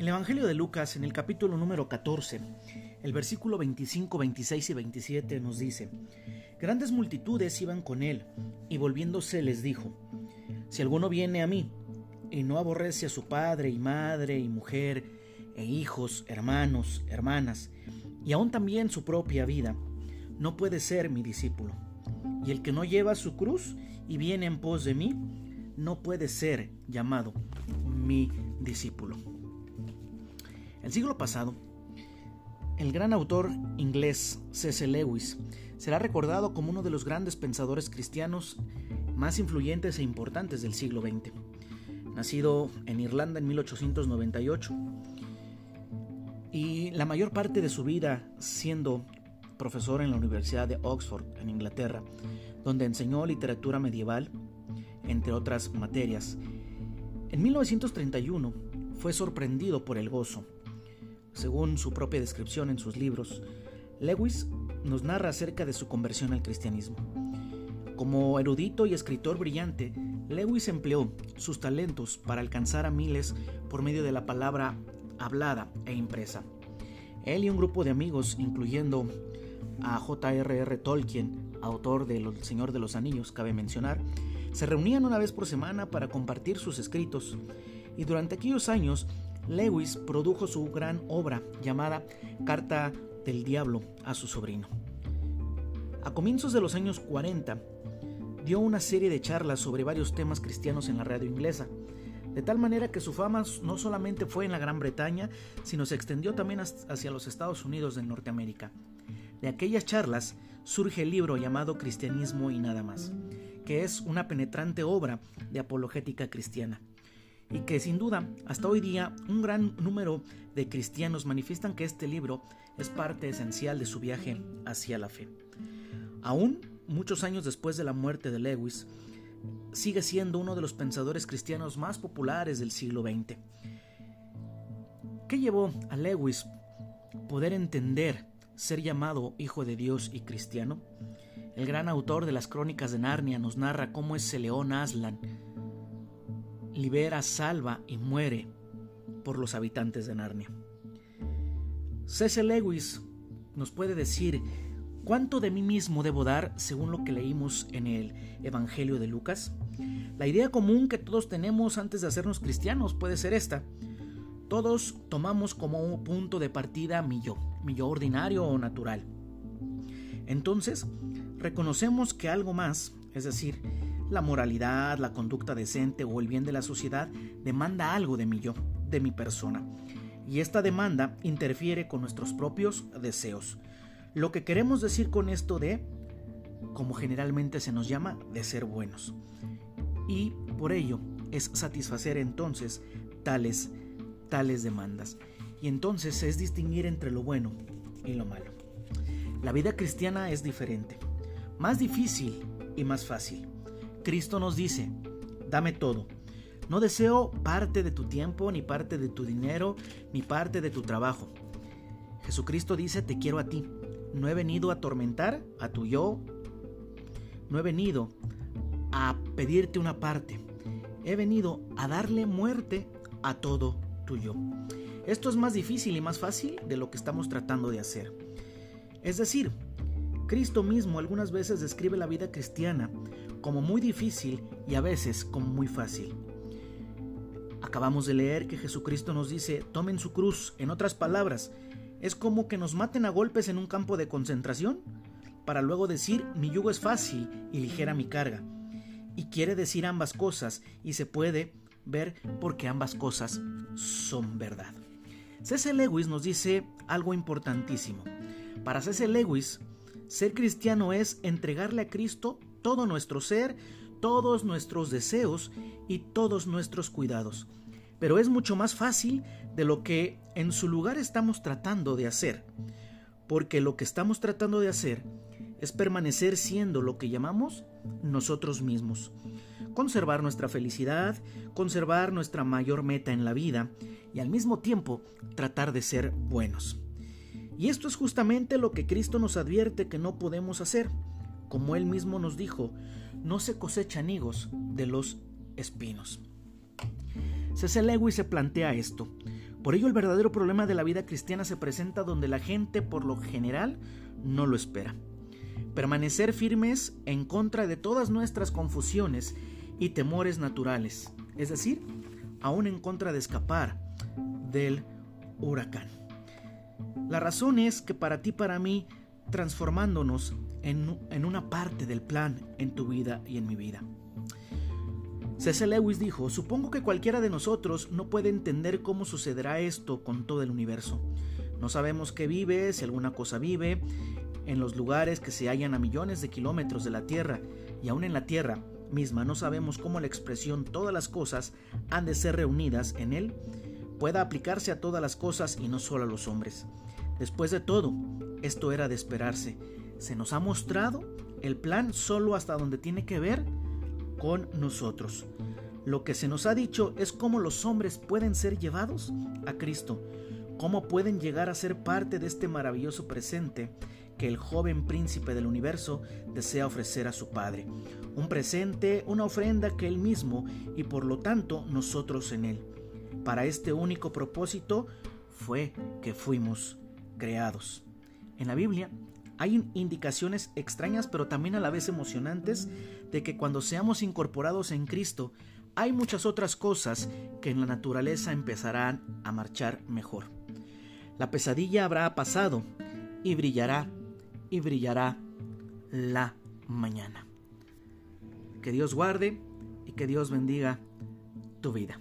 El Evangelio de Lucas, en el capítulo número 14, el versículo 25, 26 y 27 nos dice, Grandes multitudes iban con él, y volviéndose les dijo, Si alguno viene a mí, y no aborrece a su padre y madre y mujer, e hijos, hermanos, hermanas, y aún también su propia vida, no puede ser mi discípulo. Y el que no lleva su cruz y viene en pos de mí, no puede ser llamado mi discípulo. El siglo pasado, el gran autor inglés C.S. Lewis será recordado como uno de los grandes pensadores cristianos más influyentes e importantes del siglo XX. Nacido en Irlanda en 1898 y la mayor parte de su vida siendo profesor en la Universidad de Oxford, en Inglaterra, donde enseñó literatura medieval, entre otras materias. En 1931 fue sorprendido por el gozo según su propia descripción en sus libros, Lewis nos narra acerca de su conversión al cristianismo. Como erudito y escritor brillante, Lewis empleó sus talentos para alcanzar a miles por medio de la palabra hablada e impresa. Él y un grupo de amigos, incluyendo a J.R.R. Tolkien, autor de El Señor de los Anillos, cabe mencionar, se reunían una vez por semana para compartir sus escritos y durante aquellos años Lewis produjo su gran obra llamada Carta del Diablo a su sobrino. A comienzos de los años 40, dio una serie de charlas sobre varios temas cristianos en la radio inglesa, de tal manera que su fama no solamente fue en la Gran Bretaña, sino se extendió también hacia los Estados Unidos de Norteamérica. De aquellas charlas surge el libro llamado Cristianismo y nada más, que es una penetrante obra de apologética cristiana y que sin duda hasta hoy día un gran número de cristianos manifiestan que este libro es parte esencial de su viaje hacia la fe. Aún muchos años después de la muerte de Lewis, sigue siendo uno de los pensadores cristianos más populares del siglo XX. ¿Qué llevó a Lewis poder entender ser llamado hijo de Dios y cristiano? El gran autor de las crónicas de Narnia nos narra cómo ese león Aslan libera, salva y muere por los habitantes de Narnia. C.S. Lewis nos puede decir cuánto de mí mismo debo dar según lo que leímos en el Evangelio de Lucas. La idea común que todos tenemos antes de hacernos cristianos puede ser esta. Todos tomamos como un punto de partida mi yo, mi yo ordinario o natural. Entonces, reconocemos que algo más, es decir, la moralidad, la conducta decente o el bien de la sociedad demanda algo de mi yo, de mi persona. Y esta demanda interfiere con nuestros propios deseos. Lo que queremos decir con esto de, como generalmente se nos llama, de ser buenos. Y por ello es satisfacer entonces tales, tales demandas. Y entonces es distinguir entre lo bueno y lo malo. La vida cristiana es diferente, más difícil y más fácil. Cristo nos dice, dame todo. No deseo parte de tu tiempo, ni parte de tu dinero, ni parte de tu trabajo. Jesucristo dice, te quiero a ti. No he venido a atormentar a tu yo. No he venido a pedirte una parte. He venido a darle muerte a todo tu yo. Esto es más difícil y más fácil de lo que estamos tratando de hacer. Es decir, Cristo mismo algunas veces describe la vida cristiana como muy difícil y a veces como muy fácil. Acabamos de leer que Jesucristo nos dice, tomen su cruz, en otras palabras, es como que nos maten a golpes en un campo de concentración, para luego decir, mi yugo es fácil y ligera mi carga. Y quiere decir ambas cosas y se puede ver porque ambas cosas son verdad. C.S. Lewis nos dice algo importantísimo. Para C.S. Lewis, ser cristiano es entregarle a Cristo todo nuestro ser, todos nuestros deseos y todos nuestros cuidados. Pero es mucho más fácil de lo que en su lugar estamos tratando de hacer, porque lo que estamos tratando de hacer es permanecer siendo lo que llamamos nosotros mismos, conservar nuestra felicidad, conservar nuestra mayor meta en la vida y al mismo tiempo tratar de ser buenos. Y esto es justamente lo que Cristo nos advierte que no podemos hacer como él mismo nos dijo, no se cosechan higos de los espinos. C.C. Lewis se plantea esto. Por ello el verdadero problema de la vida cristiana se presenta donde la gente por lo general no lo espera. Permanecer firmes en contra de todas nuestras confusiones y temores naturales, es decir, aún en contra de escapar del huracán. La razón es que para ti, para mí, transformándonos en, en una parte del plan en tu vida y en mi vida. C.S. Lewis dijo, supongo que cualquiera de nosotros no puede entender cómo sucederá esto con todo el universo. No sabemos qué vive, si alguna cosa vive, en los lugares que se hallan a millones de kilómetros de la Tierra, y aún en la Tierra misma no sabemos cómo la expresión todas las cosas han de ser reunidas en él pueda aplicarse a todas las cosas y no solo a los hombres. Después de todo, esto era de esperarse. Se nos ha mostrado el plan solo hasta donde tiene que ver con nosotros. Lo que se nos ha dicho es cómo los hombres pueden ser llevados a Cristo, cómo pueden llegar a ser parte de este maravilloso presente que el joven príncipe del universo desea ofrecer a su Padre. Un presente, una ofrenda que Él mismo y por lo tanto nosotros en Él. Para este único propósito fue que fuimos creados. En la Biblia hay indicaciones extrañas pero también a la vez emocionantes de que cuando seamos incorporados en Cristo hay muchas otras cosas que en la naturaleza empezarán a marchar mejor. La pesadilla habrá pasado y brillará y brillará la mañana. Que Dios guarde y que Dios bendiga tu vida.